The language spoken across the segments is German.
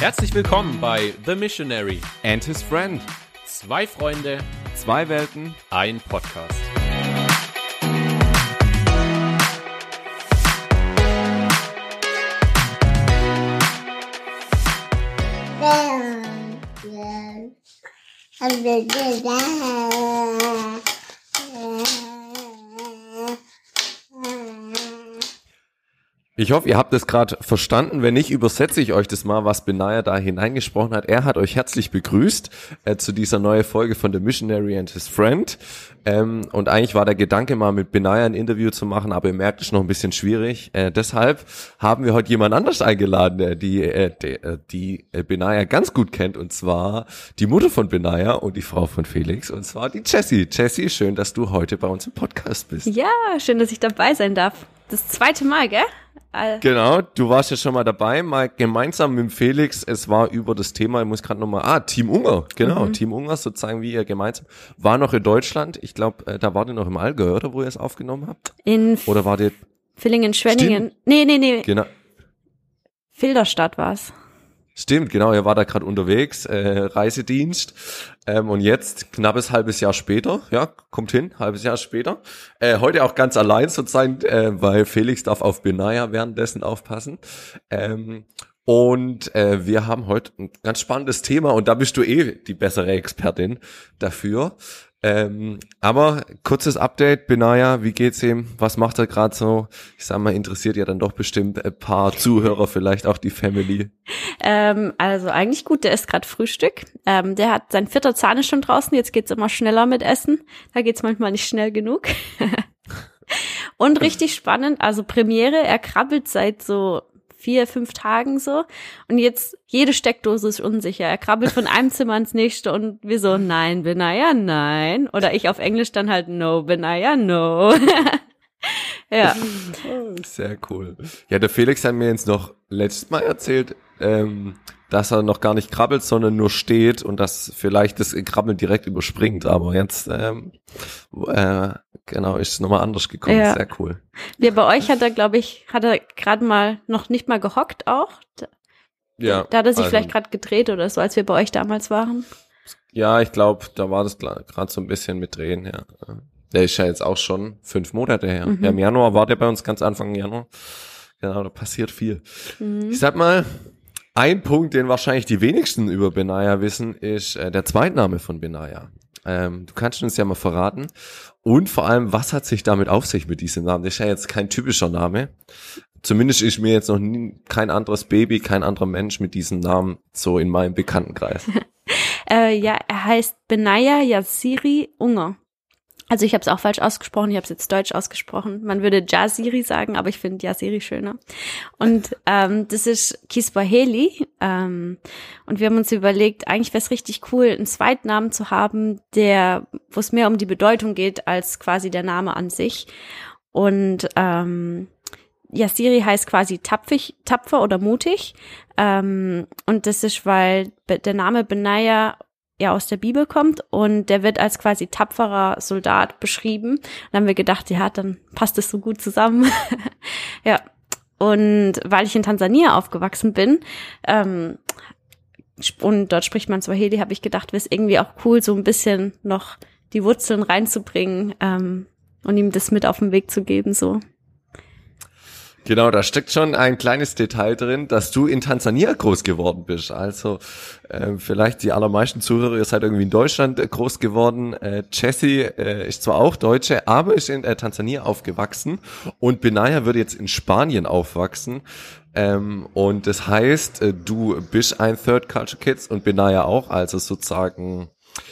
Herzlich willkommen bei The Missionary. And his friend. Zwei Freunde, Zwei Welten. ein Podcast. Ich hoffe, ihr habt es gerade verstanden. Wenn nicht, übersetze ich euch das mal, was Benaya da hineingesprochen hat. Er hat euch herzlich begrüßt äh, zu dieser neuen Folge von The Missionary and His Friend. Ähm, und eigentlich war der Gedanke mal mit Benaya ein Interview zu machen, aber ihr merkt, es noch ein bisschen schwierig. Äh, deshalb haben wir heute jemand anders eingeladen, der die, äh, die, äh, die äh, Benaya ganz gut kennt. Und zwar die Mutter von Benaya und die Frau von Felix. Und zwar die Jessie. Jessie, schön, dass du heute bei uns im Podcast bist. Ja, schön, dass ich dabei sein darf. Das zweite Mal, gell? Genau, du warst ja schon mal dabei, mal gemeinsam mit Felix. Es war über das Thema, ich muss gerade nochmal, ah, Team Unger, genau, Team Unger, sozusagen wie ihr gemeinsam. War noch in Deutschland, ich glaube, da wart ihr noch im Allgäu, oder wo ihr es aufgenommen habt? In Oder war ihr, Villingen, Schwenningen. Nee, nee, nee. genau, Filderstadt war's. Stimmt, genau, ihr war da gerade unterwegs, äh, Reisedienst. Ähm, und jetzt, knappes halbes Jahr später, ja, kommt hin, halbes Jahr später. Äh, heute auch ganz allein sozusagen, äh, weil Felix darf auf Benaya währenddessen aufpassen. Ähm, und äh, wir haben heute ein ganz spannendes Thema und da bist du eh die bessere Expertin dafür. Ähm, aber kurzes Update, Benaya, wie geht's ihm? Was macht er gerade so? Ich sag mal, interessiert ja dann doch bestimmt ein paar Zuhörer, vielleicht auch die Family. Ähm, also eigentlich gut, der isst gerade Frühstück. Ähm, der hat sein vierter Zahn ist schon draußen, jetzt geht's immer schneller mit Essen. Da geht's manchmal nicht schnell genug. Und richtig spannend, also Premiere, er krabbelt seit so vier, fünf Tagen so. Und jetzt jede Steckdose ist unsicher. Er krabbelt von einem Zimmer ins nächste und wir so, nein, Benaya, nein. Oder ich auf Englisch dann halt, no, Benaya, no. ja. Sehr cool. Ja, der Felix hat mir jetzt noch letztes Mal erzählt, ähm, dass er noch gar nicht krabbelt, sondern nur steht und dass vielleicht das Krabbeln direkt überspringt. Aber jetzt, ähm, äh, genau, ist es nochmal anders gekommen. Ja. Sehr cool. Ja, bei euch hat er, glaube ich, hat er gerade mal noch nicht mal gehockt auch. Da, Ja, da hat er sich also, vielleicht gerade gedreht oder so, als wir bei euch damals waren. Ja, ich glaube, da war das gerade so ein bisschen mit Drehen, ja. Der ist ja jetzt auch schon fünf Monate her. Mhm. Ja, Im Januar war der bei uns ganz Anfang Januar. Genau, da passiert viel. Mhm. Ich sag mal, ein Punkt, den wahrscheinlich die wenigsten über Benaya wissen, ist äh, der Zweitname von Benaya. Ähm, du kannst uns ja mal verraten. Und vor allem, was hat sich damit auf sich mit diesem Namen? Das ist ja jetzt kein typischer Name. Zumindest ist mir jetzt noch nie, kein anderes Baby, kein anderer Mensch mit diesem Namen so in meinem Bekanntenkreis. Äh, ja, er heißt Benaya Yassiri Unger. Also ich habe es auch falsch ausgesprochen, ich habe es jetzt deutsch ausgesprochen. Man würde Jaziri sagen, aber ich finde Yassiri schöner. Und ähm, das ist Kiswahili. Ähm, und wir haben uns überlegt, eigentlich wäre es richtig cool, einen Zweitnamen zu haben, der, wo es mehr um die Bedeutung geht, als quasi der Name an sich. Und ähm, Yassiri heißt quasi tapfig, tapfer oder mutig. Ähm, und das ist, weil der Name Benaya ja aus der Bibel kommt und der wird als quasi tapferer Soldat beschrieben. Dann haben wir gedacht, ja, dann passt es so gut zusammen. ja. Und weil ich in Tansania aufgewachsen bin, ähm, und dort spricht man Swahili, habe ich gedacht, wäre es irgendwie auch cool, so ein bisschen noch die Wurzeln reinzubringen ähm, und ihm das mit auf den Weg zu geben, so. Genau, da steckt schon ein kleines Detail drin, dass du in Tansania groß geworden bist. Also äh, vielleicht die allermeisten Zuhörer, ihr seid irgendwie in Deutschland äh, groß geworden. Äh, Jessie äh, ist zwar auch Deutsche, aber ist in äh, Tansania aufgewachsen und Benaya wird jetzt in Spanien aufwachsen. Ähm, und das heißt, äh, du bist ein Third Culture Kids und Benaya auch, also sozusagen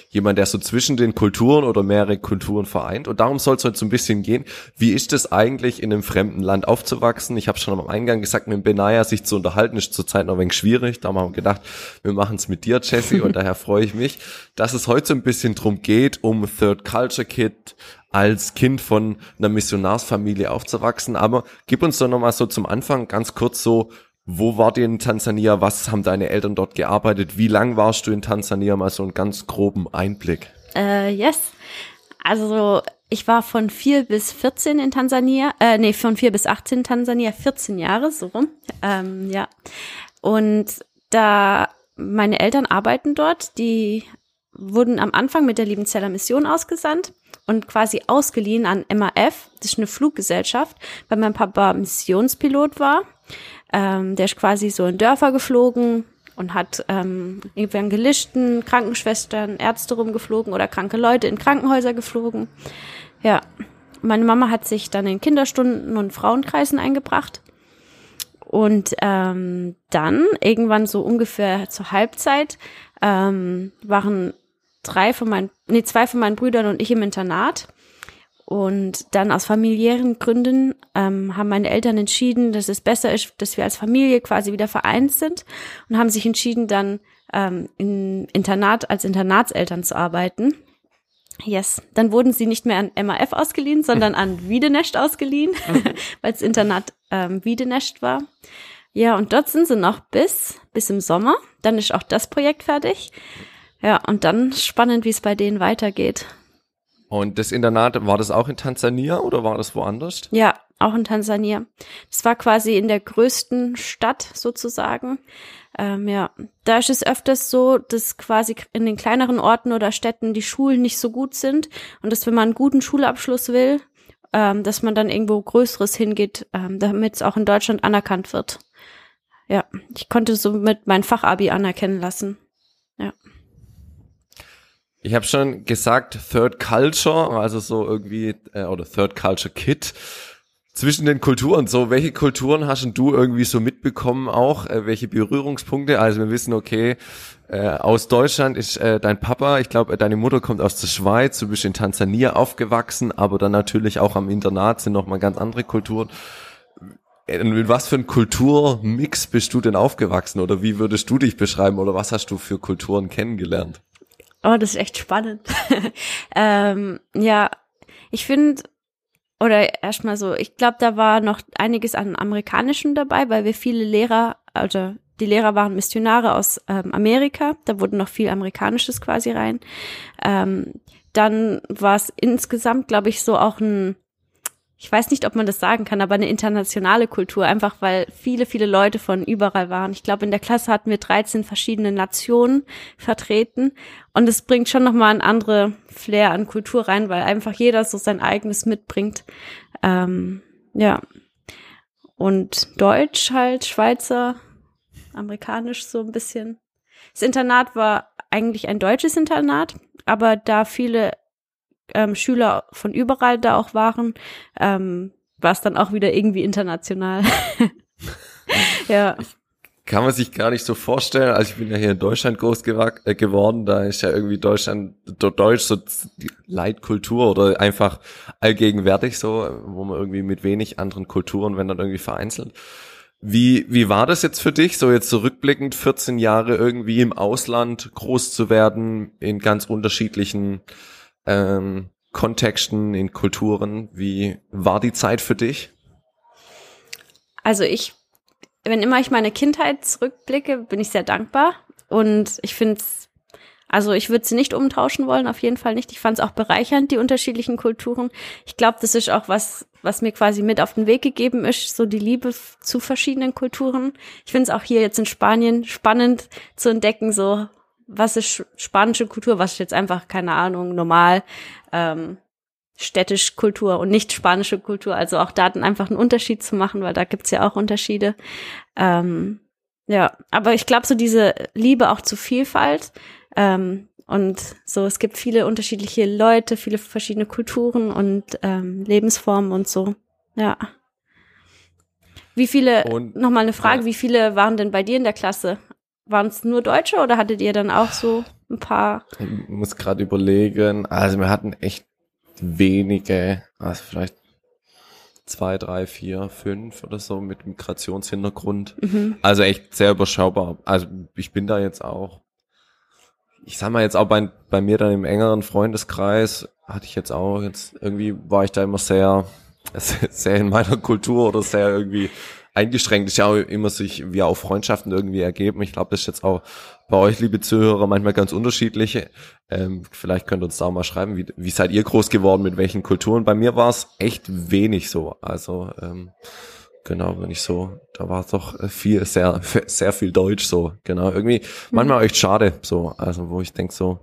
jemand, der so zwischen den Kulturen oder mehrere Kulturen vereint. Und darum soll es heute so ein bisschen gehen. Wie ist es eigentlich, in einem fremden Land aufzuwachsen? Ich habe schon am Eingang gesagt, mit Benaya sich zu unterhalten, ist zurzeit noch ein wenig schwierig. Da haben wir gedacht, wir machen es mit dir, Jesse, und daher freue ich mich, dass es heute so ein bisschen drum geht, um Third Culture Kid als Kind von einer Missionarsfamilie aufzuwachsen. Aber gib uns doch nochmal so zum Anfang ganz kurz so, wo wart ihr in Tansania? Was haben deine Eltern dort gearbeitet? Wie lang warst du in Tansania? Mal so einen ganz groben Einblick. Äh, yes. Also ich war von 4 bis 14 in Tansania, äh, nee, von 4 bis 18 in Tansania, 14 Jahre, so rum. Ähm, ja. Und da meine Eltern arbeiten dort, die wurden am Anfang mit der Liebenzeller Mission ausgesandt und quasi ausgeliehen an MAF, das ist eine Fluggesellschaft, weil mein Papa Missionspilot war. Ähm, der ist quasi so in Dörfer geflogen und hat ähm, Evangelisten, Krankenschwestern, Ärzte rumgeflogen oder kranke Leute in Krankenhäuser geflogen. Ja, meine Mama hat sich dann in Kinderstunden und Frauenkreisen eingebracht. Und ähm, dann, irgendwann so ungefähr zur Halbzeit, ähm, waren drei von meinen, nee, zwei von meinen Brüdern und ich im Internat. Und dann aus familiären Gründen ähm, haben meine Eltern entschieden, dass es besser ist, dass wir als Familie quasi wieder vereint sind und haben sich entschieden, dann ähm, im Internat als Internatseltern zu arbeiten. Yes, dann wurden sie nicht mehr an MAF ausgeliehen, sondern an Wiedenest ausgeliehen, weil das Internat ähm, Wiedenest war. Ja, und dort sind sie noch bis, bis im Sommer. Dann ist auch das Projekt fertig. Ja, und dann spannend, wie es bei denen weitergeht. Und das Internat, war das auch in Tansania oder war das woanders? Ja, auch in Tansania. Das war quasi in der größten Stadt sozusagen. Ähm, ja, da ist es öfters so, dass quasi in den kleineren Orten oder Städten die Schulen nicht so gut sind und dass wenn man einen guten Schulabschluss will, ähm, dass man dann irgendwo Größeres hingeht, ähm, damit es auch in Deutschland anerkannt wird. Ja, ich konnte somit mein Fachabi anerkennen lassen. Ja. Ich habe schon gesagt, Third Culture, also so irgendwie, äh, oder Third Culture Kit zwischen den Kulturen. So, welche Kulturen hast du irgendwie so mitbekommen auch? Äh, welche Berührungspunkte? Also wir wissen, okay, äh, aus Deutschland ist äh, dein Papa, ich glaube, deine Mutter kommt aus der Schweiz, du bist in Tansania aufgewachsen, aber dann natürlich auch am Internat sind nochmal ganz andere Kulturen. In was für ein Kulturmix bist du denn aufgewachsen oder wie würdest du dich beschreiben oder was hast du für Kulturen kennengelernt? Oh, das ist echt spannend. ähm, ja, ich finde, oder erstmal so, ich glaube, da war noch einiges an Amerikanischem dabei, weil wir viele Lehrer, also die Lehrer waren Missionare aus ähm, Amerika, da wurde noch viel Amerikanisches quasi rein. Ähm, dann war es insgesamt, glaube ich, so auch ein ich weiß nicht, ob man das sagen kann, aber eine internationale Kultur, einfach weil viele, viele Leute von überall waren. Ich glaube, in der Klasse hatten wir 13 verschiedene Nationen vertreten und es bringt schon nochmal ein andere Flair an Kultur rein, weil einfach jeder so sein eigenes mitbringt. Ähm, ja. Und Deutsch halt, Schweizer, amerikanisch so ein bisschen. Das Internat war eigentlich ein deutsches Internat, aber da viele ähm, Schüler von überall da auch waren, ähm, war es dann auch wieder irgendwie international. ja. Kann man sich gar nicht so vorstellen. Also ich bin ja hier in Deutschland groß äh, geworden, da ist ja irgendwie Deutschland, Deutsch so Leitkultur oder einfach allgegenwärtig so, wo man irgendwie mit wenig anderen Kulturen, wenn dann irgendwie vereinzelt. Wie, wie war das jetzt für dich, so jetzt zurückblickend 14 Jahre irgendwie im Ausland groß zu werden, in ganz unterschiedlichen ähm, Kontexten, in Kulturen. Wie war die Zeit für dich? Also ich, wenn immer ich meine Kindheit zurückblicke, bin ich sehr dankbar. Und ich finde es, also ich würde sie nicht umtauschen wollen, auf jeden Fall nicht. Ich fand es auch bereichernd, die unterschiedlichen Kulturen. Ich glaube, das ist auch was, was mir quasi mit auf den Weg gegeben ist, so die Liebe zu verschiedenen Kulturen. Ich finde es auch hier jetzt in Spanien spannend zu entdecken, so was ist spanische Kultur, was ist jetzt einfach, keine Ahnung, normal, ähm, städtisch Kultur und nicht spanische Kultur. Also auch da dann einfach einen Unterschied zu machen, weil da gibt's ja auch Unterschiede. Ähm, ja, aber ich glaube, so diese Liebe auch zu Vielfalt ähm, und so, es gibt viele unterschiedliche Leute, viele verschiedene Kulturen und ähm, Lebensformen und so. Ja. Wie viele, nochmal eine Frage, ja. wie viele waren denn bei dir in der Klasse? Waren es nur Deutsche oder hattet ihr dann auch so ein paar? Ich muss gerade überlegen. Also wir hatten echt wenige, also vielleicht zwei, drei, vier, fünf oder so mit Migrationshintergrund. Mhm. Also echt sehr überschaubar. Also ich bin da jetzt auch, ich sag mal jetzt auch bei, bei mir dann im engeren Freundeskreis hatte ich jetzt auch jetzt irgendwie war ich da immer sehr, sehr in meiner Kultur oder sehr irgendwie eingeschränkt. Ist ja auch immer sich wie auch Freundschaften irgendwie ergeben. Ich glaube, das ist jetzt auch bei euch, liebe Zuhörer, manchmal ganz unterschiedlich. Ähm, vielleicht könnt ihr uns da mal schreiben, wie, wie seid ihr groß geworden, mit welchen Kulturen? Bei mir war es echt wenig so. Also ähm, genau, wenn ich so, da war doch viel, sehr, sehr viel Deutsch so, genau. Irgendwie manchmal echt schade, so, also wo ich denk so,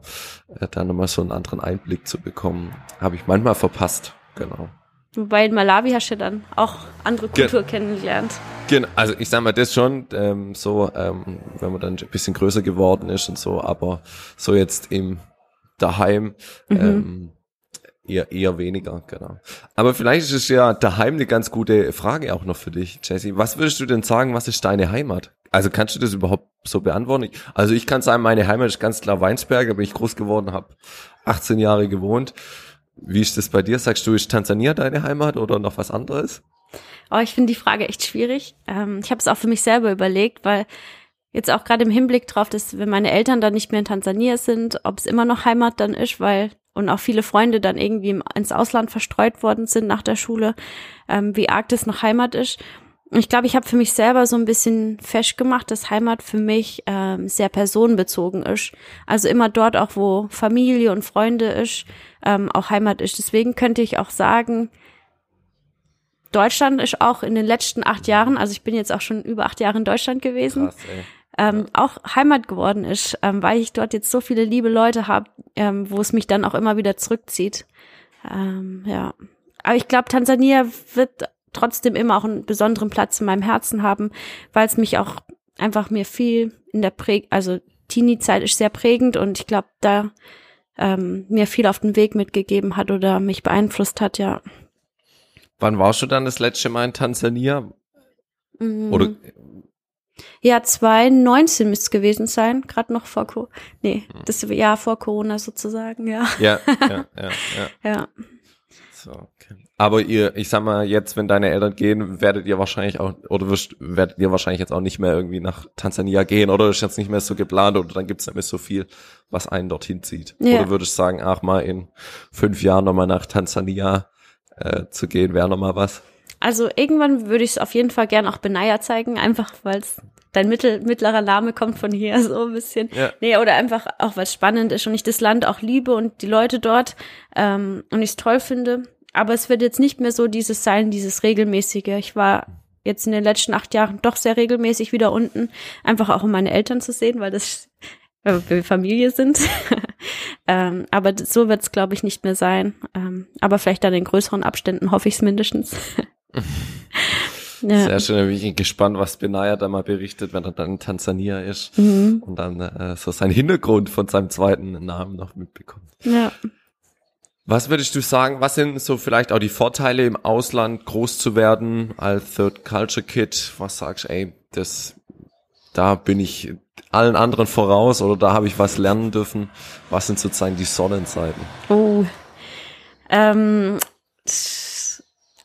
äh, da nochmal so einen anderen Einblick zu bekommen, habe ich manchmal verpasst, genau. Wobei in Malawi hast du dann auch andere Kultur kennengelernt. Genau, also ich sag mal das schon, ähm, so, ähm, wenn man dann ein bisschen größer geworden ist und so, aber so jetzt im daheim, Mhm. ähm, eher, eher weniger, genau. Aber vielleicht ist es ja daheim eine ganz gute Frage auch noch für dich, Jesse. Was würdest du denn sagen, was ist deine Heimat? Also kannst du das überhaupt so beantworten? Also ich kann sagen, meine Heimat ist ganz klar Weinsberg, da bin ich groß geworden, habe 18 Jahre gewohnt. Wie ist das bei dir? Sagst du, ist Tansania deine Heimat oder noch was anderes? Oh, ich finde die Frage echt schwierig. Ähm, ich habe es auch für mich selber überlegt, weil jetzt auch gerade im Hinblick drauf, dass wenn meine Eltern dann nicht mehr in Tansania sind, ob es immer noch Heimat dann ist, weil und auch viele Freunde dann irgendwie ins Ausland verstreut worden sind nach der Schule, ähm, wie arg das noch Heimat ist. Ich glaube, ich habe für mich selber so ein bisschen festgemacht, dass Heimat für mich ähm, sehr personenbezogen ist. Also immer dort auch, wo Familie und Freunde ist, ähm, auch Heimat ist. Deswegen könnte ich auch sagen, Deutschland ist auch in den letzten acht Jahren, also ich bin jetzt auch schon über acht Jahre in Deutschland gewesen, Krass, ähm, auch Heimat geworden ist, ähm, weil ich dort jetzt so viele liebe Leute habe, ähm, wo es mich dann auch immer wieder zurückzieht. Ähm, ja. Aber ich glaube, Tansania wird trotzdem immer auch einen besonderen Platz in meinem Herzen haben, weil es mich auch einfach mir viel in der Präg, also Teenie-Zeit ist sehr prägend und ich glaube, da ähm, mir viel auf den Weg mitgegeben hat oder mich beeinflusst hat, ja. Wann warst du dann das letzte Mal in Tansania? Mhm. Oder Ja, 2019 müsste es gewesen sein, gerade noch vor Co nee, das Jahr vor Corona sozusagen, ja. ja, ja, ja, ja. Ja. So, okay. Aber ihr, ich sag mal, jetzt, wenn deine Eltern gehen, werdet ihr wahrscheinlich auch, oder wirst, werdet ihr wahrscheinlich jetzt auch nicht mehr irgendwie nach Tansania gehen, oder ist jetzt nicht mehr so geplant, oder dann gibt's nicht mehr so viel, was einen dorthin zieht. Ja. Oder würdest du sagen, ach mal in fünf Jahren nochmal nach Tansania äh, zu gehen, wäre nochmal was? Also irgendwann würde ich es auf jeden Fall gern auch Benaya zeigen, einfach weil es dein mittel, mittlerer Name kommt von hier so ein bisschen. Ja. Nee, oder einfach auch, weil es spannend ist und ich das Land auch liebe und die Leute dort ähm, und ich es toll finde. Aber es wird jetzt nicht mehr so dieses sein, dieses regelmäßige. Ich war jetzt in den letzten acht Jahren doch sehr regelmäßig wieder unten, einfach auch um meine Eltern zu sehen, weil das weil wir Familie sind. ähm, aber so wird es, glaube ich, nicht mehr sein. Ähm, aber vielleicht dann in größeren Abständen, hoffe ich es mindestens. ja. Sehr schön, da bin ich gespannt, was Benaya da mal berichtet, wenn er dann in Tansania ist Mhm. und dann äh, so seinen Hintergrund von seinem zweiten Namen noch mitbekommt. ja. Was würdest du sagen, was sind so vielleicht auch die Vorteile im Ausland groß zu werden als Third Culture Kid? Was sagst du, ey, das, da bin ich allen anderen voraus oder da habe ich was lernen dürfen? Was sind sozusagen die Sonnenseiten? Oh. Ähm,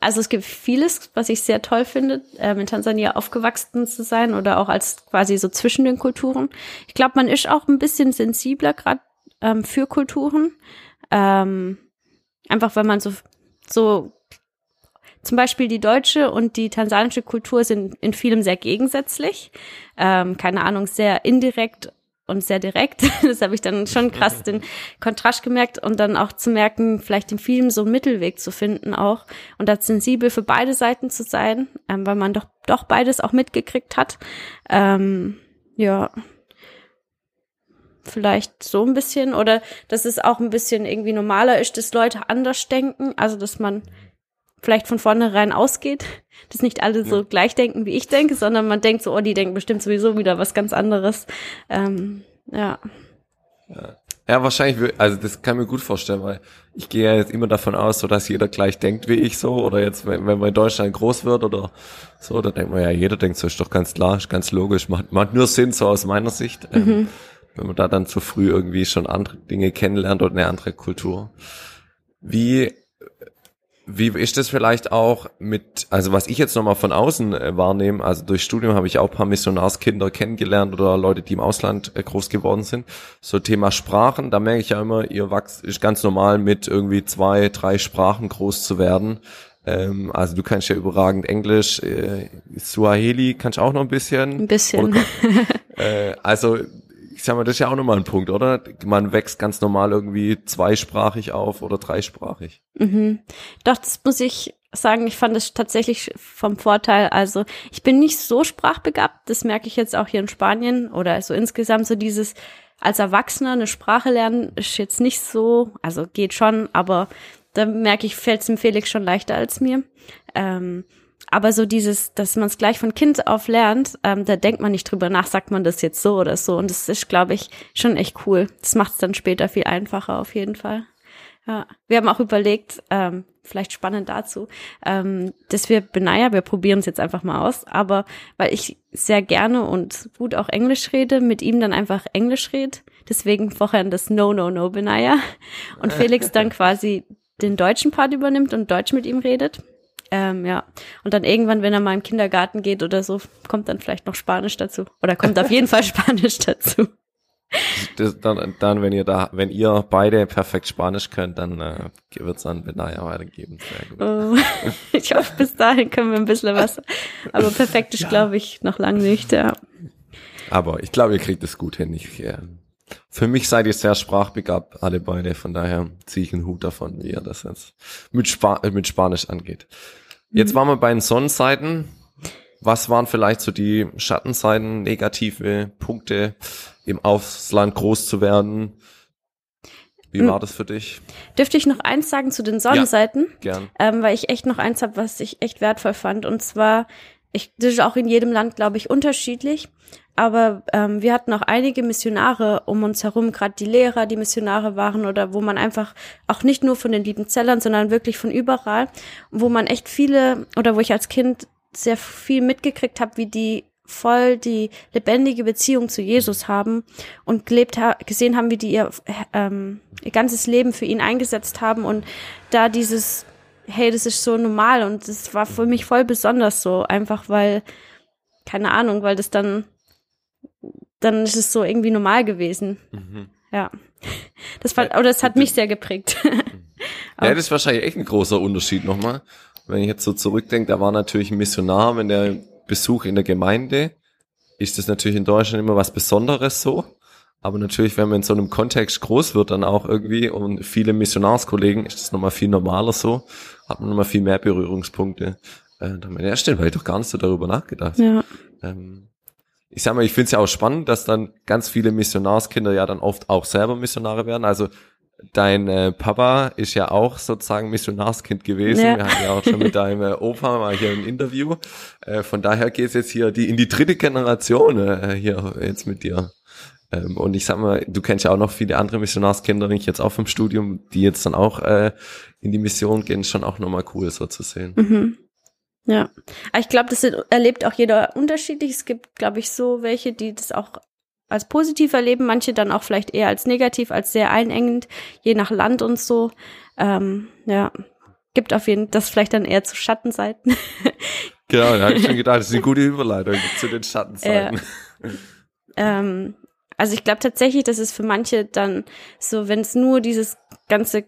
also es gibt vieles, was ich sehr toll finde, ähm, in Tansania aufgewachsen zu sein oder auch als quasi so zwischen den Kulturen. Ich glaube, man ist auch ein bisschen sensibler gerade ähm, für Kulturen. Ähm, einfach weil man so, so zum Beispiel die deutsche und die tansanische Kultur sind in vielem sehr gegensätzlich. Ähm, keine Ahnung, sehr indirekt und sehr direkt. Das habe ich dann schon krass den Kontrast gemerkt und dann auch zu merken, vielleicht in vielem so einen Mittelweg zu finden auch und da sensibel für beide Seiten zu sein, ähm, weil man doch doch beides auch mitgekriegt hat. Ähm, ja, vielleicht so ein bisschen oder dass es auch ein bisschen irgendwie normaler ist, dass Leute anders denken, also dass man vielleicht von vornherein ausgeht, dass nicht alle so gleich denken, wie ich denke, sondern man denkt so, oh, die denken bestimmt sowieso wieder was ganz anderes. Ähm, ja. Ja, wahrscheinlich, wür- also das kann ich mir gut vorstellen, weil ich gehe ja jetzt immer davon aus, so dass jeder gleich denkt wie ich so, oder jetzt, wenn, wenn man in Deutschland groß wird oder so, da denkt man ja, jeder denkt so, ist doch ganz klar, ist ganz logisch, macht, macht nur Sinn, so aus meiner Sicht, ähm, wenn man da dann zu früh irgendwie schon andere Dinge kennenlernt oder eine andere Kultur. Wie, wie ist das vielleicht auch mit, also was ich jetzt nochmal von außen äh, wahrnehme, also durch Studium habe ich auch ein paar Missionarskinder kennengelernt oder Leute, die im Ausland äh, groß geworden sind. So Thema Sprachen, da merke ich ja immer, ihr wachst, ist ganz normal mit irgendwie zwei, drei Sprachen groß zu werden. Ähm, also du kannst ja überragend Englisch, äh, Suaheli kannst auch noch ein bisschen. Ein bisschen. Oder, äh, also ich sag mal, das ist ja auch nochmal ein Punkt, oder? Man wächst ganz normal irgendwie zweisprachig auf oder dreisprachig. Mhm. Doch, das muss ich sagen, ich fand es tatsächlich vom Vorteil. Also ich bin nicht so sprachbegabt, das merke ich jetzt auch hier in Spanien oder so insgesamt so dieses als Erwachsener eine Sprache lernen ist jetzt nicht so, also geht schon, aber da merke ich, fällt es dem Felix schon leichter als mir. Ähm, aber so dieses, dass man es gleich von Kind auf lernt, ähm, da denkt man nicht drüber nach, sagt man das jetzt so oder so. Und das ist, glaube ich, schon echt cool. Das macht es dann später viel einfacher auf jeden Fall. Ja, wir haben auch überlegt, ähm, vielleicht spannend dazu, ähm, dass wir Benaya, wir probieren es jetzt einfach mal aus, aber weil ich sehr gerne und gut auch Englisch rede, mit ihm dann einfach Englisch rede. Deswegen vorher das No, No, No Benaya. Und Felix dann quasi den deutschen Part übernimmt und Deutsch mit ihm redet. Ähm, ja. Und dann irgendwann, wenn er mal im Kindergarten geht oder so, kommt dann vielleicht noch Spanisch dazu. Oder kommt auf jeden Fall Spanisch dazu. Das, dann, dann, wenn ihr da, wenn ihr beide perfekt Spanisch könnt, dann äh, wird's an Benaya weitergeben. Sehr gut. Oh, ich hoffe, bis dahin können wir ein bisschen was. Aber perfekt ist, ja. glaube ich, noch lang nicht, ja. Aber ich glaube, ihr kriegt es gut hin. Ich, äh, für mich seid ihr sehr sprachbegabt, alle beide. Von daher ziehe ich einen Hut davon, wie ihr das jetzt mit, Spa mit Spanisch angeht. Jetzt waren wir bei den Sonnenseiten. Was waren vielleicht so die Schattenseiten, negative Punkte, im Ausland groß zu werden? Wie war das für dich? Dürfte ich noch eins sagen zu den Sonnenseiten? Ja, gern. Ähm, weil ich echt noch eins habe, was ich echt wertvoll fand. Und zwar, ich, das ist auch in jedem Land, glaube ich, unterschiedlich. Aber ähm, wir hatten auch einige Missionare um uns herum, gerade die Lehrer, die Missionare waren oder wo man einfach auch nicht nur von den lieben Zellern, sondern wirklich von überall, wo man echt viele oder wo ich als Kind sehr viel mitgekriegt habe, wie die voll die lebendige Beziehung zu Jesus haben und gelebt ha gesehen haben, wie die ihr, ähm, ihr ganzes Leben für ihn eingesetzt haben und da dieses, hey, das ist so normal und das war für mich voll besonders so, einfach weil, keine Ahnung, weil das dann, dann ist es so irgendwie normal gewesen. Mhm. Ja. Das war, oder es hat mich sehr geprägt. ja, das ist wahrscheinlich echt ein großer Unterschied nochmal. Wenn ich jetzt so zurückdenke, da war natürlich ein Missionar, wenn der Besuch in der Gemeinde, ist das natürlich in Deutschland immer was Besonderes so. Aber natürlich, wenn man in so einem Kontext groß wird, dann auch irgendwie und viele Missionarskollegen, ist das nochmal viel normaler so, hat man nochmal viel mehr Berührungspunkte. Äh, da meine, ja, stimmt, weil ich doch gar nicht so darüber nachgedacht. Ja. Ähm, ich sag mal, ich finde es ja auch spannend, dass dann ganz viele Missionarskinder ja dann oft auch selber Missionare werden. Also dein äh, Papa ist ja auch sozusagen Missionarskind gewesen. Ja. Wir hatten ja auch schon mit deinem äh, Opa mal hier ein Interview. Äh, von daher geht es jetzt hier die in die dritte Generation äh, hier jetzt mit dir. Ähm, und ich sag mal, du kennst ja auch noch viele andere Missionarskinder, ich jetzt auch vom Studium, die jetzt dann auch äh, in die Mission gehen, schon auch nochmal cool so zu sehen. Mhm. Ja, ich glaube, das erlebt auch jeder unterschiedlich. Es gibt, glaube ich, so welche, die das auch als positiv erleben, manche dann auch vielleicht eher als negativ, als sehr einengend, je nach Land und so. Ähm, ja, gibt auf jeden Fall das vielleicht dann eher zu Schattenseiten. genau, da habe ich schon gedacht, das ist eine gute Überleitung zu den Schattenseiten. Ja. ähm, also ich glaube tatsächlich, dass es für manche dann so, wenn es nur dieses ganze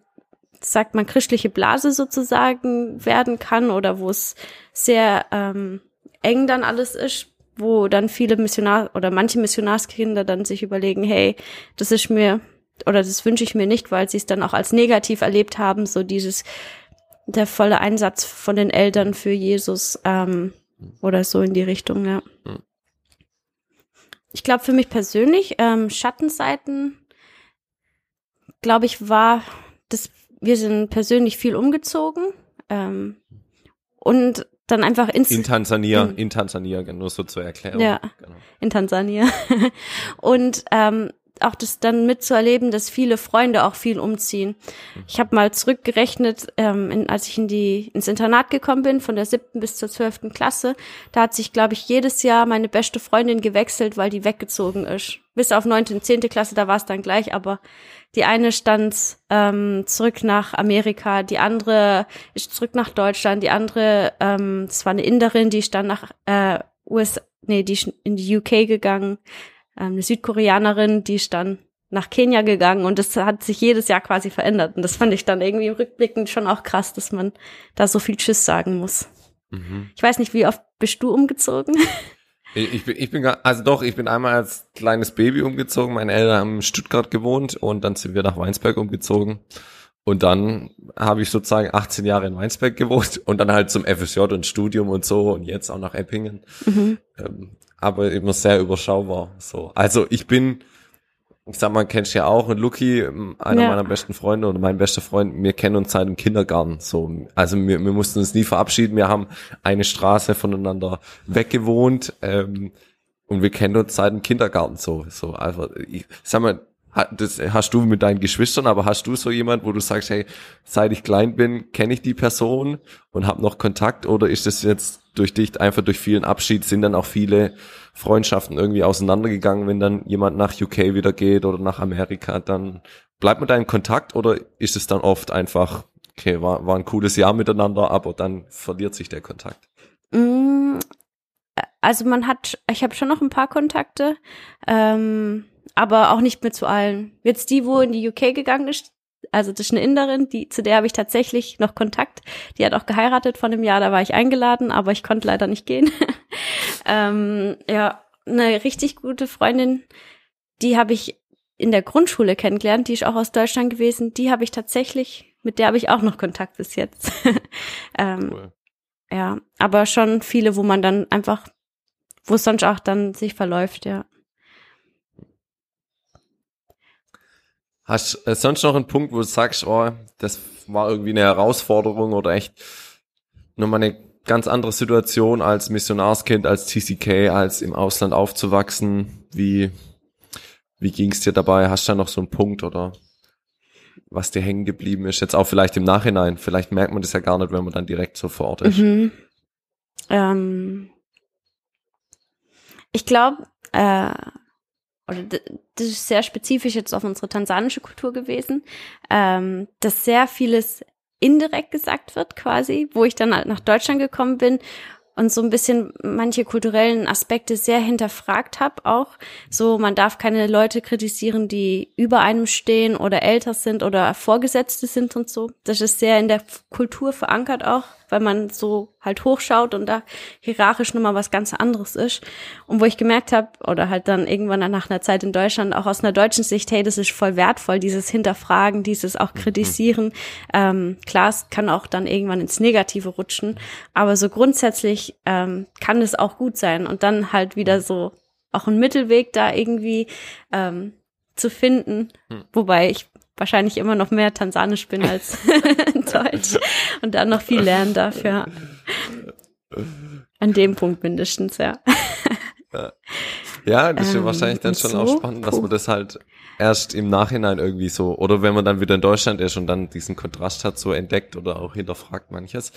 sagt man christliche Blase sozusagen werden kann oder wo es sehr ähm, eng dann alles ist, wo dann viele Missionar oder manche Missionarskinder dann sich überlegen, hey, das ist mir oder das wünsche ich mir nicht, weil sie es dann auch als negativ erlebt haben, so dieses der volle Einsatz von den Eltern für Jesus ähm, oder so in die Richtung, ja. Hm. Ich glaube für mich persönlich ähm, Schattenseiten, glaube ich, war das. Wir sind persönlich viel umgezogen ähm, und dann einfach ins in Tansania, in, in Tansania, nur so zur Erklärung. Ja, genau. in Tansania. und ähm, auch das dann mitzuerleben, dass viele Freunde auch viel umziehen. Ich habe mal zurückgerechnet, ähm, in, als ich in die ins Internat gekommen bin, von der siebten bis zur zwölften Klasse, da hat sich, glaube ich, jedes Jahr meine beste Freundin gewechselt, weil die weggezogen ist. Bis auf neunte und zehnte Klasse, da war es dann gleich, aber die eine stand ähm, zurück nach Amerika, die andere ist zurück nach Deutschland, die andere, ähm, das war eine Inderin, die ist dann nach äh, US, nee, die ist in die UK gegangen, ähm, eine Südkoreanerin, die ist dann nach Kenia gegangen und das hat sich jedes Jahr quasi verändert. Und das fand ich dann irgendwie rückblickend schon auch krass, dass man da so viel Tschüss sagen muss. Mhm. Ich weiß nicht, wie oft bist du umgezogen? Ich bin, ich bin, also doch, ich bin einmal als kleines Baby umgezogen. Meine Eltern haben in Stuttgart gewohnt und dann sind wir nach Weinsberg umgezogen. Und dann habe ich sozusagen 18 Jahre in Weinsberg gewohnt und dann halt zum FSJ und Studium und so und jetzt auch nach Eppingen. Mhm. Ähm, aber immer sehr überschaubar. So. Also ich bin, ich sag mal, kennst du ja auch und Lucky, ähm, einer Ja. meiner besten Freunde oder mein bester Freund, wir kennen uns seit dem Kindergarten. So, also wir, wir mussten uns nie verabschieden. Wir haben eine Straße voneinander weggewohnt ähm, und wir kennen uns seit dem Kindergarten so. So, also ich sag mal, das hast du mit deinen Geschwistern, aber hast du so jemand, wo du sagst, hey, seit ich klein bin, kenne ich die Person und habe noch Kontakt oder ist das jetzt durch dich einfach durch vielen Abschied sind dann auch viele Freundschaften irgendwie auseinandergegangen, wenn dann jemand nach UK wieder geht oder nach Amerika, dann bleibt man da in Kontakt oder ist es dann oft einfach, okay, war, war ein cooles Jahr miteinander, aber dann verliert sich der Kontakt. Mm, Also man hat, ich habe schon noch ein paar Kontakte, ähm, aber auch nicht mehr zu allen. Jetzt die, wo in die UK gegangen ist, also das ist eine Inderin, die, zu der habe ich tatsächlich noch Kontakt. Die hat auch geheiratet vor einem Jahr, da war ich eingeladen, aber ich konnte leider nicht gehen. ähm, ja, eine richtig gute Freundin, die habe ich in der Grundschule kennengelernt, die ist auch aus Deutschland gewesen. Die habe ich tatsächlich, mit der habe ich auch noch Kontakt bis jetzt. ähm, Cool. ja, aber schon viele, wo man dann einfach, wo es sonst auch dann sich verläuft, ja. Hast äh, sonst noch einen Punkt, wo du sagst, oh, das war irgendwie eine Herausforderung oder echt nochmal eine ganz andere Situation als Missionarskind, als TCK, als im Ausland aufzuwachsen? Wie, wie ging es dir dabei? Hast du da noch so einen Punkt oder was dir hängen geblieben ist? Jetzt auch vielleicht im Nachhinein. Vielleicht merkt man das ja gar nicht, wenn man dann direkt so vor Ort ist. Mhm. Ähm, ich glaube, äh, oder das ist sehr spezifisch jetzt auf unsere tansanische Kultur gewesen, ähm, dass sehr vieles indirekt gesagt wird quasi, wo ich dann halt nach Deutschland gekommen bin und so ein bisschen manche kulturellen Aspekte sehr hinterfragt habe auch. So, man darf keine Leute kritisieren, die über einem stehen oder älter sind oder Vorgesetzte sind und so. Das ist sehr in der Kultur verankert auch, weil man so halt hochschaut und da hierarchisch nochmal was ganz anderes ist. Und wo ich gemerkt habe, oder halt dann irgendwann nach einer Zeit in Deutschland, auch aus einer deutschen Sicht, hey, das ist voll wertvoll, dieses Hinterfragen, dieses auch kritisieren. Ähm, klar, es kann auch dann irgendwann ins Negative rutschen, aber so grundsätzlich ähm, kann es auch gut sein und dann halt wieder so auch einen Mittelweg da irgendwie ähm, zu finden, wobei ich wahrscheinlich immer noch mehr Tansanisch bin als Deutsch und dann noch viel lernen darf, ja. An dem Punkt mindestens, ja. Ja, das ist Ähm, wahrscheinlich dann schon so? auch spannend, dass man das halt erst im Nachhinein irgendwie so, oder wenn man dann wieder in Deutschland ist und dann diesen Kontrast hat, so entdeckt oder auch hinterfragt manches.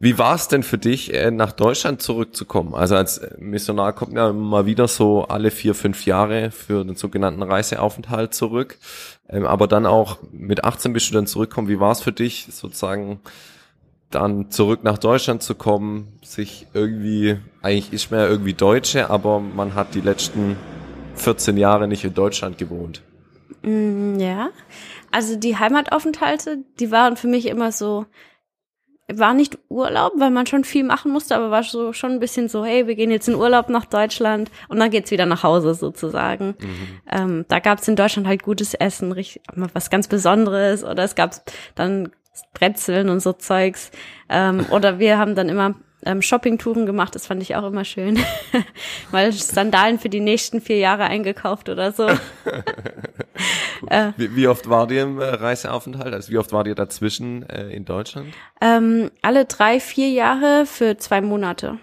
Wie war es denn für dich, äh, nach Deutschland zurückzukommen? Also als Missionar kommt man ja mal wieder so alle vier, fünf Jahre für den sogenannten Reiseaufenthalt zurück. Ähm, aber dann auch mit 18 bist du dann zurückgekommen. Wie war es für dich, sozusagen dann zurück nach Deutschland zu kommen, sich irgendwie, eigentlich ist man ja irgendwie Deutsche, aber man hat die letzten 14 Jahre nicht in Deutschland gewohnt. Mm, Ja, also die Heimataufenthalte, die waren für mich immer so, war nicht Urlaub, weil man schon viel machen musste, aber war so schon ein bisschen so, hey, wir gehen jetzt in Urlaub nach Deutschland und dann geht's wieder nach Hause sozusagen. Ähm, da gab's in Deutschland halt gutes Essen, richtig, was ganz Besonderes oder es gab dann Brezeln und so Zeugs. Ähm, oder wir haben dann immer ähm, Shoppingtouren gemacht, das fand ich auch immer schön. Mal Sandalen für die nächsten vier Jahre eingekauft oder so. Wie, wie oft war dir im äh, Reiseaufenthalt? Also wie oft war dir dazwischen äh, in Deutschland? Ähm, alle drei, vier Jahre für zwei Monate.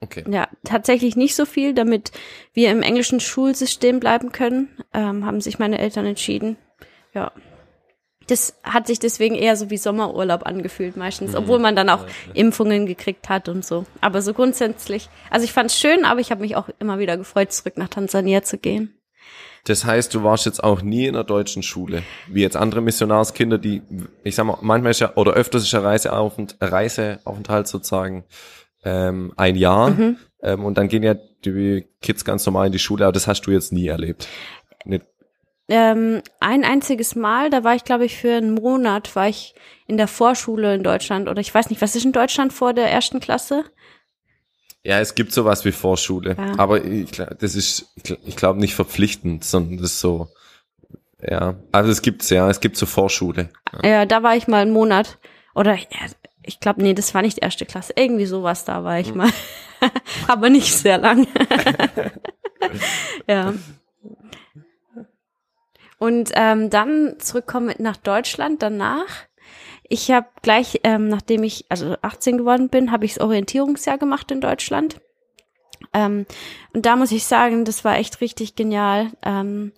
Okay. Ja, tatsächlich nicht so viel, damit wir im englischen Schulsystem bleiben können, ähm, haben sich meine Eltern entschieden. Ja. Das hat sich deswegen eher so wie Sommerurlaub angefühlt meistens, obwohl man dann auch Impfungen gekriegt hat und so. Aber so grundsätzlich, also ich fand es schön, aber ich habe mich auch immer wieder gefreut, zurück nach Tansania zu gehen. Das heißt, du warst jetzt auch nie in einer deutschen Schule, wie jetzt andere Missionarskinder, die, ich sag mal, manchmal ist ja, oder öfters ist ja Reiseaufent Reiseaufenthalt sozusagen ähm, ein Jahr Mhm. ähm, und dann gehen ja die Kids ganz normal in die Schule, aber das hast du jetzt nie erlebt. Nicht, Ähm, ein einziges Mal, da war ich, glaube ich, für einen Monat, war ich in der Vorschule in Deutschland oder ich weiß nicht, was ist in Deutschland vor der ersten Klasse? Ja, es gibt sowas wie Vorschule, Ja. aber ich, das ist, ich, glaub- ich glaube nicht verpflichtend, sondern das ist so, Ja, also es gibt's ja, es gibt so Vorschule. Ja, da war ich mal einen Monat. Oder ja, ich glaube, nee, das war nicht erste Klasse. Irgendwie sowas, da war ich Hm. mal. Aber nicht sehr lang. ja. Und ähm, dann zurückkommen nach Deutschland danach. Ich habe gleich, ähm, nachdem ich also 18 geworden bin, habe ich das Orientierungsjahr gemacht in Deutschland. Ähm, und da muss ich sagen, das war echt richtig genial. Ähm,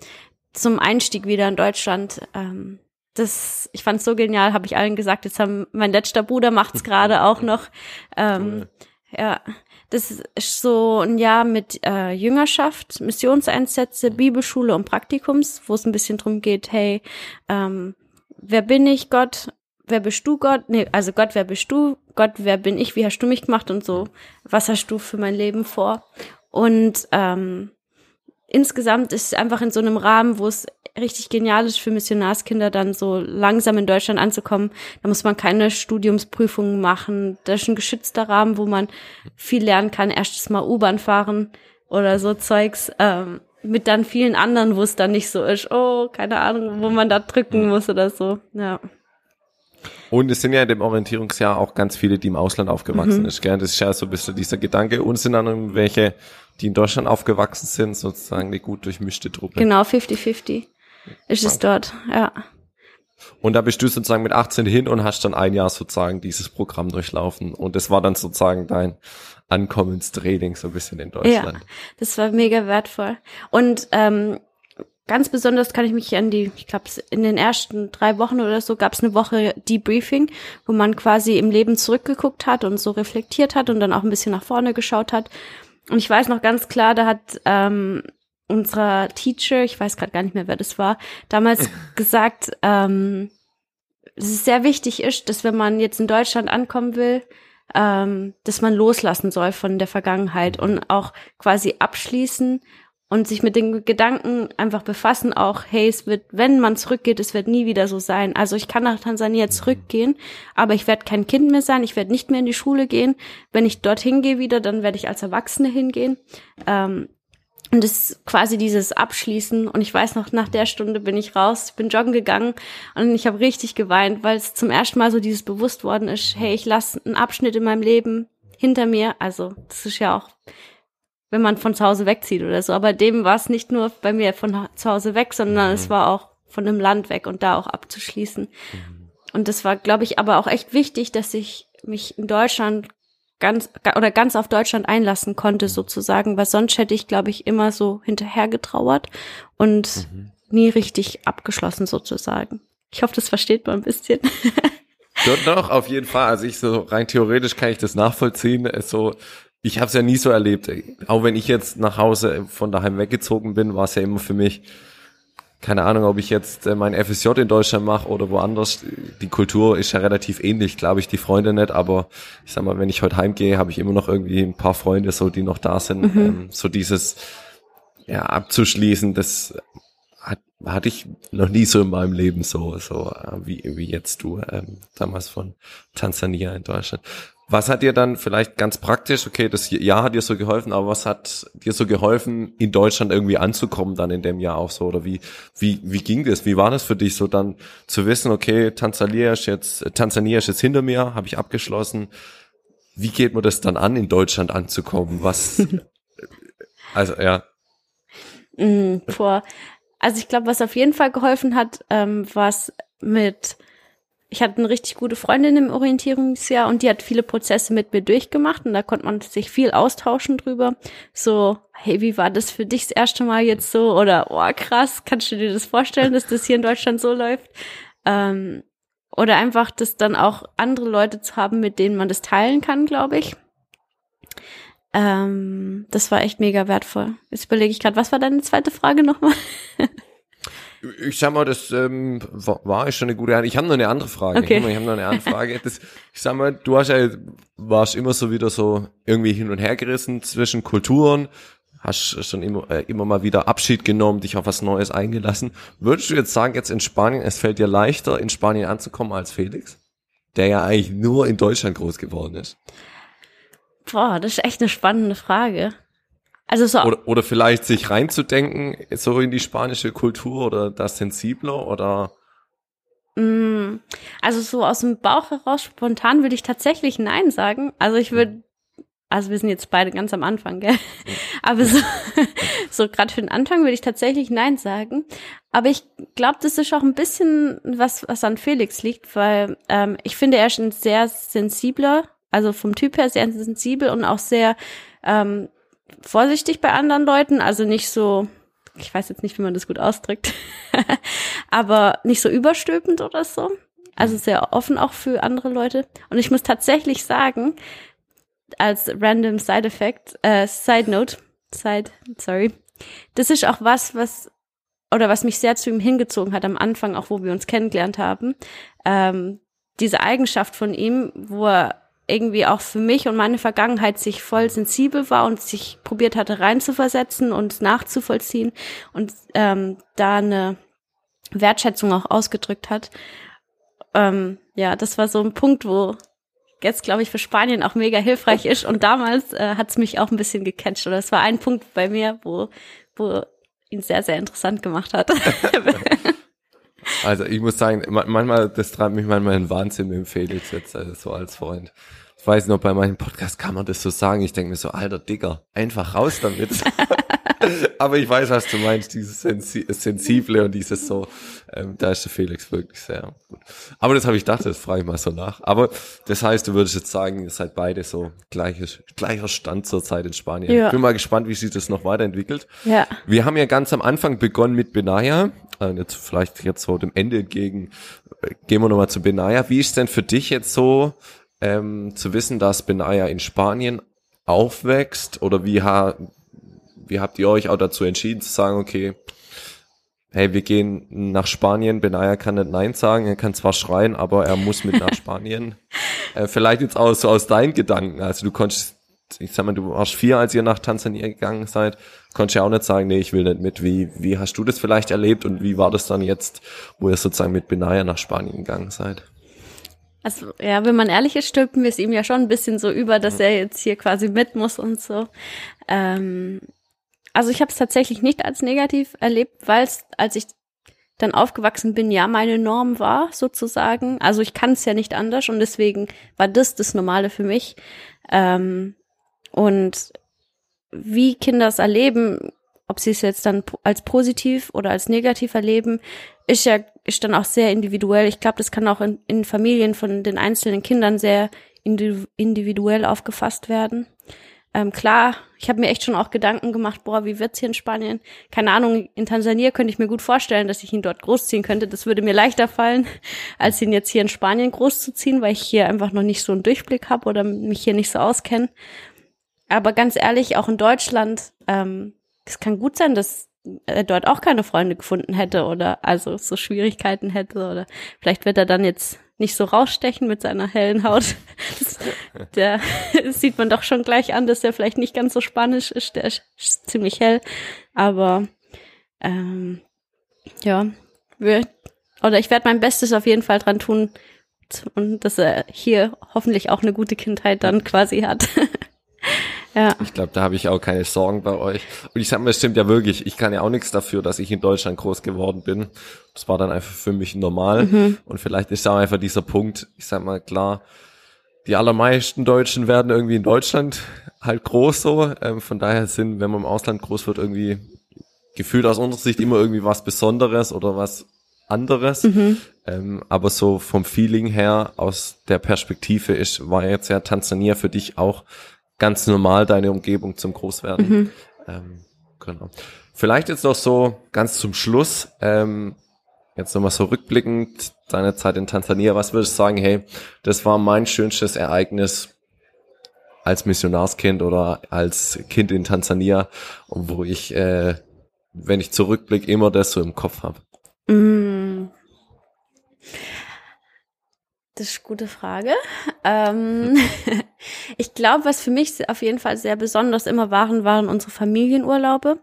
zum Einstieg wieder in Deutschland. Ähm, das, ich fand so genial, habe ich allen gesagt. Jetzt haben mein letzter Bruder macht's gerade auch noch. Ähm, ja, das ist so ein Jahr mit äh, Jüngerschaft, Missionseinsätze, Bibelschule und Praktikums, wo es ein bisschen drum geht, hey, ähm, wer bin ich, Gott? Wer bist du, Gott? Nee, also Gott, wer bist du? Gott, wer bin ich? Wie hast du mich gemacht und so? Was hast du für mein Leben vor? Und ähm, insgesamt ist es einfach in so einem Rahmen, wo es richtig genial ist für Missionarskinder dann so langsam in Deutschland anzukommen. Da muss man keine Studiumsprüfungen machen. Das ist ein geschützter Rahmen, wo man viel lernen kann. Erstes Mal U-Bahn fahren oder so Zeugs. Ähm, mit dann vielen anderen, wo es dann nicht so ist, oh, keine Ahnung, wo man da drücken muss oder so. Ja. Und es sind ja in dem Orientierungsjahr auch ganz viele, die im Ausland aufgewachsen Mhm. ist. Gell? Das ist ja so ein bisschen dieser Gedanke. Und es sind dann welche, die in Deutschland aufgewachsen sind, sozusagen eine gut durchmischte Truppe. Genau, 50-50 ist es dort, ja. Und da bist du sozusagen mit 18 hin und hast dann ein Jahr sozusagen dieses Programm durchlaufen. Und das war dann sozusagen dein Ankommenstraining so ein bisschen in Deutschland. Ja, das war mega wertvoll. Und ähm, ganz besonders kann ich mich an die, ich glaube, in den ersten drei Wochen oder so gab es eine Woche Debriefing, wo man quasi im Leben zurückgeguckt hat und so reflektiert hat und dann auch ein bisschen nach vorne geschaut hat. Und ich weiß noch ganz klar, da hat ähm, unser Teacher, ich weiß gerade gar nicht mehr, wer das war, damals gesagt, ähm, dass es sehr wichtig ist, dass wenn man jetzt in Deutschland ankommen will, ähm, dass man loslassen soll von der Vergangenheit und auch quasi abschließen und sich mit den Gedanken einfach befassen, auch, hey, es wird, wenn man zurückgeht, es wird nie wieder so sein. Also ich kann nach Tansania zurückgehen, aber ich werde kein Kind mehr sein, ich werde nicht mehr in die Schule gehen. Wenn ich dorthin gehe wieder, dann werde ich als Erwachsene hingehen. Ähm, und das ist quasi dieses Abschließen. Und ich weiß noch, nach der Stunde bin ich raus, bin joggen gegangen und ich habe richtig geweint, weil es zum ersten Mal so dieses bewusst worden ist, hey, ich lasse einen Abschnitt in meinem Leben hinter mir. Also das ist ja auch, wenn man von zu Hause wegzieht oder so. Aber dem war es nicht nur bei mir von zu Hause weg, sondern es war auch von einem Land weg und da auch abzuschließen. Und das war, glaube ich, aber auch echt wichtig, dass ich mich in Deutschland ganz oder ganz auf Deutschland einlassen konnte sozusagen, weil sonst hätte ich, glaube ich, immer so hinterher getrauert und nie richtig abgeschlossen sozusagen. Ich hoffe, das versteht man ein bisschen. Dort noch, auf jeden Fall. Also ich so rein theoretisch kann ich das nachvollziehen. Es So, ich habe es ja nie so erlebt. Auch wenn ich jetzt nach Hause von daheim weggezogen bin, war es ja immer für mich keine Ahnung, ob ich jetzt äh, mein FSJ in Deutschland mache oder woanders. Die Kultur ist ja relativ ähnlich, glaube ich, die Freunde nicht, aber ich sag mal, wenn ich heute heimgehe, habe ich immer noch irgendwie ein paar Freunde, so die noch da sind. Ähm, so dieses ja abzuschließen, das hat, hatte ich noch nie so in meinem Leben so, so äh, wie, wie jetzt du ähm, damals von Tansania in Deutschland. Was hat dir dann vielleicht ganz praktisch, okay, das Jahr hat dir so geholfen, aber was hat dir so geholfen, in Deutschland irgendwie anzukommen dann in dem Jahr auch so? Oder wie, wie, wie ging das? Wie war das für dich so dann zu wissen, okay, Tansania ist jetzt, Tansania ist jetzt hinter mir, habe ich abgeschlossen. Wie geht man das dann an, in Deutschland anzukommen? Was, also, ja. Mm, vor, also ich glaube, was auf jeden Fall geholfen hat, ähm, was mit, ich hatte eine richtig gute Freundin im Orientierungsjahr und die hat viele Prozesse mit mir durchgemacht und da konnte man sich viel austauschen drüber. So, hey, wie war das für dich das erste Mal jetzt so? Oder, oh krass, kannst du dir das vorstellen, dass das hier in Deutschland so läuft? Ähm, oder einfach das dann auch andere Leute zu haben, mit denen man das teilen kann, glaube ich. Ähm, das war echt mega wertvoll. Jetzt überlege ich gerade, was war deine zweite Frage nochmal? Ich sag mal, das ähm, war, war schon eine gute Antwort. Ich habe noch eine andere Frage. Okay. Ich habe noch eine andere Frage. Das, ich sag mal, du hast ja, warst immer so wieder so irgendwie hin und her gerissen zwischen Kulturen, hast schon immer, äh, immer mal wieder Abschied genommen, dich auf was Neues eingelassen. Würdest du jetzt sagen, jetzt in Spanien, es fällt dir leichter, in Spanien anzukommen als Felix? Der ja eigentlich nur in Deutschland groß geworden ist. Boah, das ist echt eine spannende Frage. Also so, Oder, oder vielleicht sich reinzudenken, so in die spanische Kultur oder das sensibler oder Mm, Also so aus dem Bauch heraus spontan würde ich tatsächlich Nein sagen. Also ich würde, also wir sind jetzt beide ganz am Anfang, gell? Aber so, so gerade für den Anfang würde ich tatsächlich Nein sagen. Aber ich glaube, das ist auch ein bisschen was, was an Felix liegt, weil ähm, ich finde, er ist ein sehr sensibler, also vom Typ her sehr sensibel und auch sehr ähm, vorsichtig bei anderen Leuten. Also nicht so, ich weiß jetzt nicht, wie man das gut ausdrückt, aber nicht so überstülpend oder so. Also sehr offen auch für andere Leute. Und ich muss tatsächlich sagen, als random Side Effect, äh, Side Note, Side, sorry, das ist auch was, was oder was mich sehr zu ihm hingezogen hat am Anfang, auch wo wir uns kennengelernt haben. Ähm, diese Eigenschaft von ihm, wo er irgendwie auch für mich und meine Vergangenheit sich voll sensibel war und sich probiert hatte reinzuversetzen und nachzuvollziehen und ähm, da eine Wertschätzung auch ausgedrückt hat. Ähm, ja, das war so ein Punkt, wo jetzt, glaube ich, für Spanien auch mega hilfreich ist. Und damals äh, hat es mich auch ein bisschen gecatcht. Oder es war ein Punkt bei mir, wo, wo ihn sehr, sehr interessant gemacht hat. Also ich muss sagen, ma- manchmal, das treibt mich manchmal in Wahnsinn mit dem Felix jetzt, also so als Freund. Ich weiß noch, bei meinem Podcast kann man das so sagen. Ich denke mir so, alter Digger, einfach raus damit. Aber ich weiß, was du meinst, dieses Sensi Sensible und dieses so, ähm, da ist der Felix wirklich sehr gut. Aber das habe ich gedacht, das frage ich mal so nach. Aber das heißt, du würdest jetzt sagen, ihr seid beide so gleiches, gleicher Stand zur Zeit in Spanien. Ja. Ich bin mal gespannt, wie sich das noch weiterentwickelt. ja. Wir haben ja ganz am Anfang begonnen mit Benaya. Äh, Jetzt vielleicht jetzt so dem Ende entgegen. äh, Gehen wir nochmal zu Benaya. Wie ist denn für dich jetzt so ähm, zu wissen, dass Benaya in Spanien aufwächst? Oder wie, ha wie habt ihr euch auch dazu entschieden zu sagen, okay, hey, wir gehen nach Spanien. Benaya kann nicht Nein sagen. Er kann zwar schreien, aber er muss mit nach Spanien. äh, vielleicht jetzt auch so aus deinen Gedanken. Also du konntest ich sag mal, du warst vier, als ihr nach Tansania gegangen seid, konntest ja auch nicht sagen, nee, ich will nicht mit. Wie, wie hast du das vielleicht erlebt und wie war das dann jetzt, wo ihr sozusagen mit Benaya nach Spanien gegangen seid? Also, ja, wenn man ehrlich ist, stülpen wir es ihm ja schon ein bisschen so über, dass er jetzt hier quasi mit muss und so. Ähm, also ich habe es tatsächlich nicht als negativ erlebt, weil es, als ich dann aufgewachsen bin, ja meine Norm war, sozusagen. Also ich kann es ja nicht anders und deswegen war das das Normale für mich. Ähm, und wie Kinder es erleben, ob sie es jetzt dann als positiv oder als negativ erleben, ist ja ist dann auch sehr individuell. Ich glaube, das kann auch in, in Familien von den einzelnen Kindern sehr indi- individuell aufgefasst werden. Ähm, klar, ich habe mir echt schon auch Gedanken gemacht, boah, wie wird's hier in Spanien? Keine Ahnung, in Tansania könnte ich mir gut vorstellen, dass ich ihn dort großziehen könnte. Das würde mir leichter fallen, als ihn jetzt hier in Spanien großzuziehen, weil ich hier einfach noch nicht so einen Durchblick habe oder mich hier nicht so auskenne. Aber ganz ehrlich, auch in Deutschland, ähm, es kann gut sein, dass er dort auch keine Freunde gefunden hätte oder also so Schwierigkeiten hätte oder vielleicht wird er dann jetzt nicht so rausstechen mit seiner hellen Haut. Das, der das sieht man doch schon gleich an, dass er vielleicht nicht ganz so spanisch ist. Der ist ziemlich hell, aber ähm, ja, wir, oder ich werde mein Bestes auf jeden Fall dran tun und dass er hier hoffentlich auch eine gute Kindheit dann quasi hat. ja. Ich glaube, da habe ich auch keine Sorgen bei euch. Und ich sag mal, es stimmt ja wirklich, ich kann ja auch nichts dafür, dass ich in Deutschland groß geworden bin. Das war dann einfach für mich normal. Und vielleicht ist auch einfach dieser Punkt, ich sag mal, klar, die allermeisten Deutschen werden irgendwie in Deutschland halt groß so. Ähm, von daher sind, wenn man im Ausland groß wird, irgendwie gefühlt aus unserer Sicht immer irgendwie was Besonderes oder was anderes. Ähm, aber so vom Feeling her, aus der Perspektive ist, war jetzt ja Tansania für dich auch ganz normal deine Umgebung zum Großwerden. Ähm, genau. Vielleicht jetzt noch so ganz zum Schluss, ähm, jetzt nochmal so rückblickend, deine Zeit in Tansania, was würdest du sagen, hey, das war mein schönstes Ereignis als Missionarskind oder als Kind in Tansania, und wo ich, äh, wenn ich zurückblicke, immer das so im Kopf habe. Mm. Das ist eine gute Frage. Ähm, ich glaube, was für mich auf jeden Fall sehr besonders immer waren, waren unsere Familienurlaube.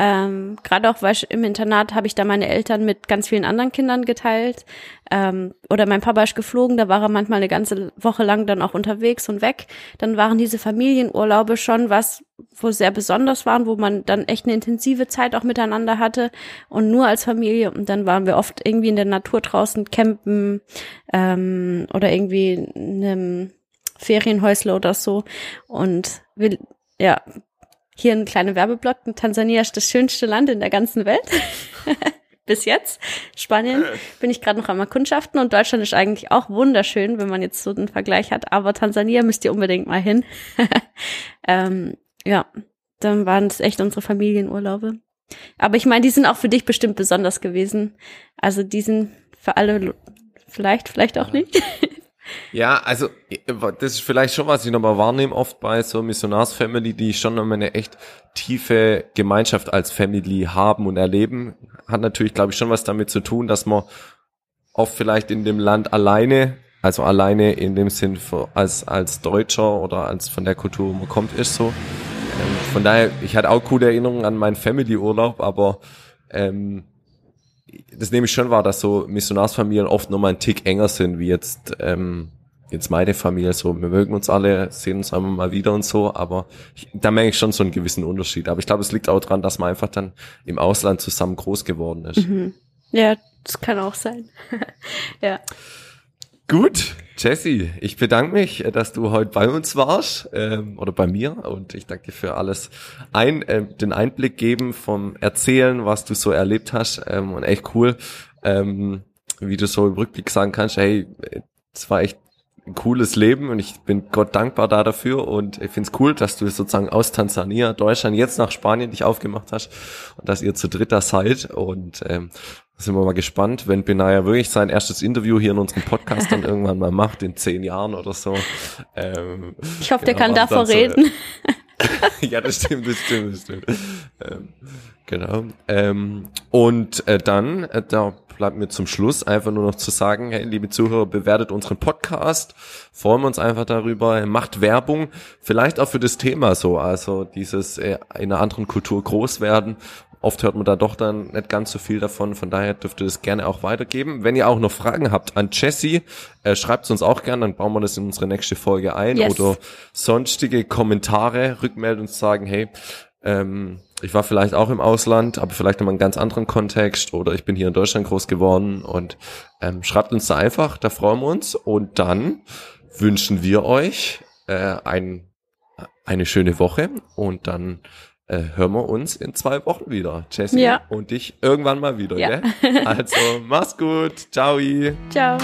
Ähm, Gerade auch, weil ich im Internat habe ich da meine Eltern mit ganz vielen anderen Kindern geteilt. Ähm, oder mein Papa ist geflogen, da war er manchmal eine ganze Woche lang dann auch unterwegs und weg. Dann waren diese Familienurlaube schon was, wo sehr besonders waren, wo man dann echt eine intensive Zeit auch miteinander hatte und nur als Familie. Und dann waren wir oft irgendwie in der Natur draußen campen ähm, oder irgendwie in einem Ferienhäusle oder so. Und wir, ja, hier ein kleiner Werbeblock. Tansania ist das schönste Land in der ganzen Welt. Bis jetzt. Spanien bin ich gerade noch am Erkundschaften und Deutschland ist eigentlich auch wunderschön, wenn man jetzt so einen Vergleich hat. Aber Tansania müsst ihr unbedingt mal hin. ähm, ja, dann waren es echt unsere Familienurlaube. Aber ich meine, die sind auch für dich bestimmt besonders gewesen. Also die sind für alle vielleicht, vielleicht auch nicht. Ja, also das ist vielleicht schon, was ich nochmal wahrnehme, oft bei so Missionarsfamily, die schon nochmal eine echt tiefe Gemeinschaft als Family haben und erleben. Hat natürlich, glaube ich, schon was damit zu tun, dass man oft vielleicht in dem Land alleine, also alleine in dem Sinn als, als Deutscher oder als von der Kultur, wo man kommt, ist so. Ähm, von daher, ich hatte auch coole Erinnerungen an meinen Family-Urlaub, aber ähm, das nehme ich schon wahr, dass so Missionarsfamilien oft nochmal einen Tick enger sind, wie jetzt, ähm, jetzt meine Familie. So, wir mögen uns alle, sehen uns einmal mal wieder und so, aber ich, da merke ich schon so einen gewissen Unterschied. Aber ich glaube, es liegt auch dran, dass man einfach dann im Ausland zusammen groß geworden ist. Mhm. Ja, das kann auch sein. ja. Gut, Jesse, ich bedanke mich, äh, dass du heute bei uns warst ähm, oder bei mir. Und ich danke dir für alles ein, äh, den Einblick geben vom Erzählen, was du so erlebt hast ähm, und echt cool, ähm, wie du so im Rückblick sagen kannst, hey, es war echt ein cooles Leben und ich bin Gott dankbar da dafür. Und ich finde es cool, dass du sozusagen aus Tansania, Deutschland jetzt nach Spanien dich aufgemacht hast und dass ihr zu dritter seid. Und ähm, sind wir mal gespannt, wenn Benaya wirklich sein erstes Interview hier in unserem Podcast dann irgendwann mal macht, in zehn Jahren oder so. Ähm, ich hoffe, genau, der kann davor so, reden. ja, das stimmt, das stimmt, das stimmt. Ähm, genau. Ähm, und äh, dann, äh, da bleibt mir zum Schluss einfach nur noch zu sagen, hey, liebe Zuhörer, bewertet unseren Podcast, freuen wir uns einfach darüber, macht Werbung, vielleicht auch für das Thema so, also dieses äh, in einer anderen Kultur groß werden Oft hört man da doch dann nicht ganz so viel davon, von daher dürft ihr das gerne auch weitergeben. Wenn ihr auch noch Fragen habt an Jessie, äh, schreibt es uns auch gerne, dann bauen wir das in unsere nächste Folge ein yes. oder sonstige Kommentare, rückmelden und sagen, hey, ähm, ich war vielleicht auch im Ausland, aber vielleicht nochmal einen ganz anderen Kontext oder ich bin hier in Deutschland groß geworden und ähm, schreibt uns da einfach, da freuen wir uns und dann wünschen wir euch äh, ein, eine schöne Woche und dann äh, hören wir uns in zwei Wochen wieder. Jessie ja. und dich irgendwann mal wieder. Ja. Gell? Also mach's gut. Ciao. Ciao.